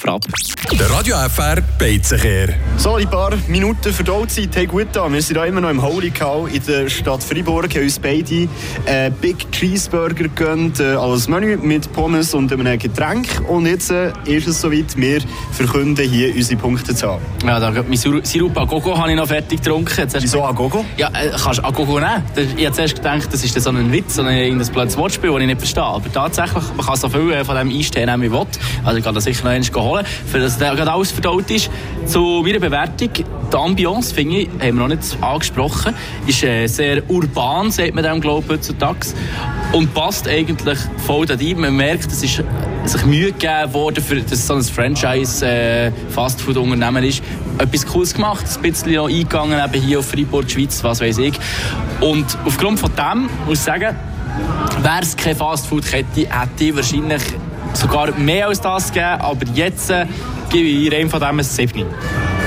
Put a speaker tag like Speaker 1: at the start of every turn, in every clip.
Speaker 1: Frapp.
Speaker 2: Der Radio FR Beizenkehr.
Speaker 3: So, die paar Minuten Verdauzeit haben gut an. Wir sind da immer noch im Holy Cow in der Stadt Freiburg. haben uns beide äh, Big Cheeseburger gegönnt, äh, als Menü mit Pommes und einem Getränk. Und jetzt äh, ist es soweit, wir verkünden hier unsere Punkte zu haben.
Speaker 1: Ja, da mein Sirup Sirup Agogo habe ich noch fertig getrunken.
Speaker 3: Wieso Agogo?
Speaker 1: Ja, äh, kannst du Agogo nehmen. Ich habe zuerst gedacht, das ist so ein Witz, so ein, ein blödes Wortspiel, das ich nicht verstehe. Aber tatsächlich, man kann so viel von dem einstehen, wie man will. Also ich kann das sicher noch einmal holen, für dass der gerade alles verdaut ist. Zu meiner Bewertung, die Ambiance, finde ich, haben wir noch nicht angesprochen, ist äh, sehr urban, sagt man dem, glaube ich, heutzutage. Und passt eigentlich voll da rein. Man merkt, es ist sich Mühe gegeben worden, für, dass es so ein Franchise-Fastfood-Unternehmen ist. Etwas Cooles gemacht, ein bisschen noch eingegangen, eben hier auf Freiburg, Schweiz, was weiß ich. Und aufgrund von dem muss ich sagen, wäre es keine Fastfood-Kette, hätte ich wahrscheinlich sogar mehr als das gegeben. Aber jetzt äh, gebe ich einem von dem ein 7.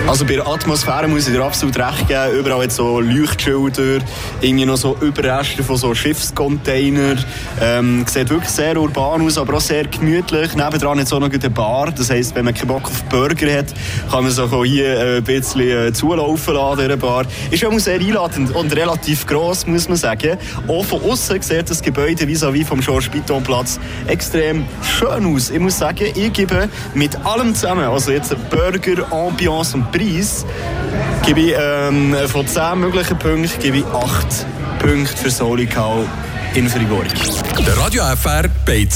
Speaker 3: Also bei der Atmosphäre muss ich dir absolut recht geben. Überall jetzt so Leuchtschilder, irgendwie noch so Überreste von so Schiffscontainer. Ähm, sieht wirklich sehr urban aus, aber auch sehr gemütlich. Nebendran jetzt auch noch eine Bar. Das heisst, wenn man keinen Bock auf Burger hat, kann man sich auch hier äh, ein bisschen äh, zulaufen lassen, dieser Bar. Ist auch sehr einladend und relativ gross, muss man sagen. Auch von außen sieht das Gebäude vis-à-vis vom Georges Piton Platz extrem schön aus. Ich muss sagen, ich gebe mit allem zusammen, also jetzt Burger, Ambiance und Preis, gebe ich ähm, von 10 möglichen Punkten gebe ich 8 Punkte für Solikau in Fribourg.
Speaker 2: Der Radio FR.